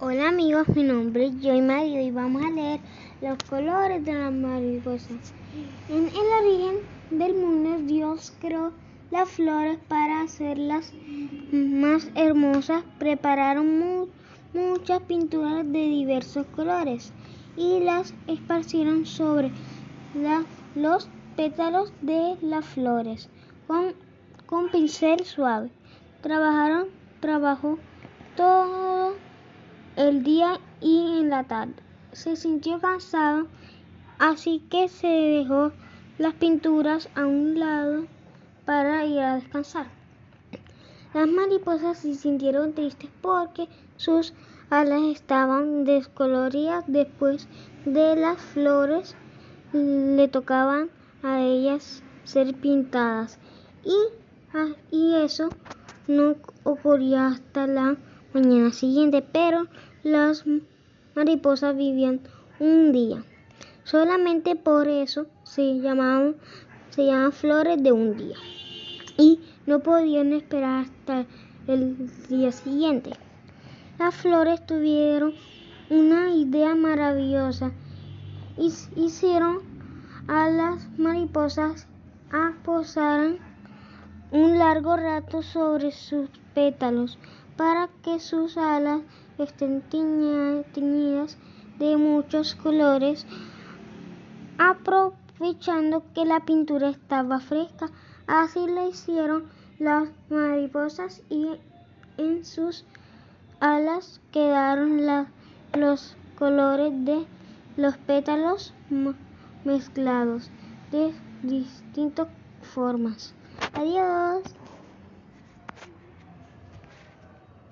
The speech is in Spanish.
Hola amigos, mi nombre es Joy Mario y vamos a leer los colores de las mariposas. En el origen del mundo Dios creó las flores para hacerlas más hermosas. Prepararon muchas pinturas de diversos colores y las esparcieron sobre los pétalos de las flores con, con pincel suave. Trabajaron, trabajó todo el día y en la tarde. Se sintió cansado, así que se dejó las pinturas a un lado para ir a descansar. Las mariposas se sintieron tristes porque sus alas estaban descoloridas después de las flores le tocaban a ellas ser pintadas y, ah, y eso no ocurría hasta la mañana siguiente, pero las mariposas vivían un día. Solamente por eso se llamaban, se flores de un día. Y no podían esperar hasta el día siguiente. Las flores tuvieron una idea maravillosa. Hicieron a las mariposas a posar un largo rato sobre sus pétalos para que sus alas estén teñidas de muchos colores, aprovechando que la pintura estaba fresca. Así lo hicieron las mariposas y en sus alas quedaron los colores de los pétalos mezclados de distintas formas. Adiós.